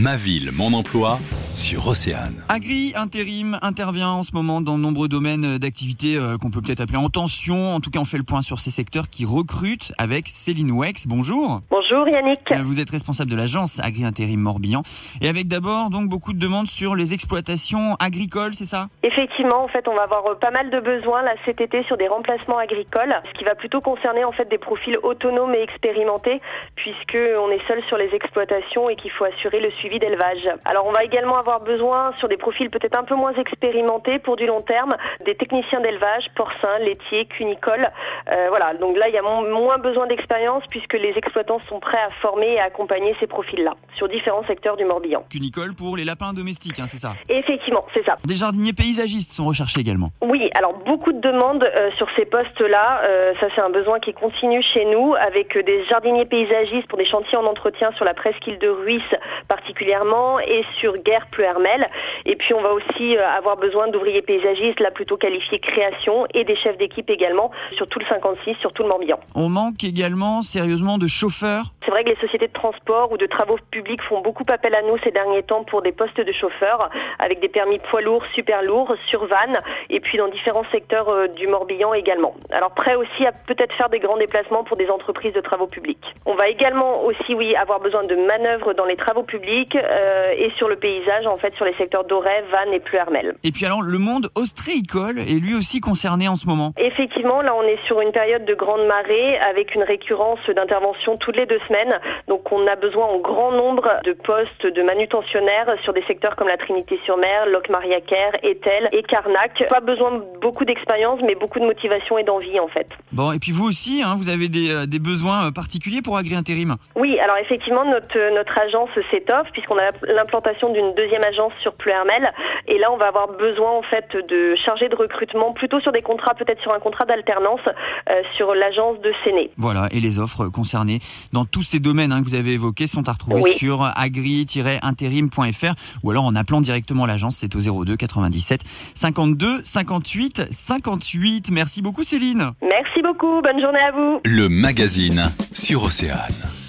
Ma ville, mon emploi sur Océane. Agri Intérim intervient en ce moment dans de nombreux domaines d'activité euh, qu'on peut peut-être appeler en tension. En tout cas, on fait le point sur ces secteurs qui recrutent avec Céline Wex. Bonjour. Bonjour Yannick. Euh, Vous êtes responsable de l'agence Agri Intérim Morbihan. Et avec d'abord donc beaucoup de demandes sur les exploitations agricoles, c'est ça? Effectivement, en fait, on va avoir euh, pas mal de besoins là cet été sur des remplacements agricoles, ce qui va plutôt concerner en fait des profils autonomes et expérimentés, puisque on est seul sur les exploitations et qu'il faut assurer le suivi d'élevage. Alors, on va également avoir besoin sur des profils peut-être un peu moins expérimentés pour du long terme, des techniciens d'élevage, porcins, laitiers, cunicoles. Euh, voilà, donc là, il y a mo- moins besoin d'expérience puisque les exploitants sont prêts à former et à accompagner ces profils-là sur différents secteurs du Morbihan. Cunicole pour les lapins domestiques, hein, c'est ça? Effectivement, c'est ça. Des jardiniers paysagistes sont recherchés également. Oui, alors beaucoup de demandes euh, sur ces postes-là. Euh, ça, c'est un besoin qui continue chez nous avec des jardiniers paysagistes pour des chantiers en entretien sur la presqu'île de Ruisse particulièrement et sur Guerre Pleuhermel. Et puis, on va aussi euh, avoir besoin d'ouvriers paysagistes, là plutôt qualifiés création et des chefs d'équipe également sur tout le 56, sur tout le Morbihan. On manque également sérieusement de chauffeurs? C'est vrai que les sociétés de transport ou de travaux publics font beaucoup appel à nous ces derniers temps pour des postes de chauffeurs avec des permis poids lourds, super lourds, sur van et puis dans différents secteurs euh, du Morbihan également. Alors prêt aussi à peut-être faire des grands déplacements pour des entreprises de travaux publics. On va également aussi oui avoir besoin de manœuvres dans les travaux publics euh, et sur le paysage en fait sur les secteurs d'Auray, Vannes et Pluhermel. Et puis alors, le monde ostréicole est lui aussi concerné en ce moment. Effectivement, là on est sur une période de grande marée avec une récurrence d'intervention toutes les deux semaines. Donc on a besoin en grand nombre de postes de manutentionnaires sur des secteurs comme la Trinité-sur-Mer, Locmariaquer, Etel et Carnac. Pas besoin de beaucoup d'expérience mais beaucoup de motivation et d'envie en fait. Bon, et puis vous aussi, hein, vous avez des, euh, des besoins euh, particuliers pour Agri Intérim? Oui, alors effectivement, notre, notre agence s'étoffe puisqu'on a l'implantation d'une deuxième agence sur Pluhermel. Et là, on va avoir besoin en fait de chargés de recrutement plutôt sur des contrats, peut-être sur un contrat d'alternance euh, sur l'agence de Séné. Voilà, et les offres concernées dans tous ces domaines hein, que vous avez évoqués sont à retrouver Oui. sur agri-intérim.fr ou alors en appelant directement l'agence, c'est au 02 97 52 58 58. Merci beaucoup Céline. Merci beaucoup, bonne journée à vous. Le magazine sur Océane.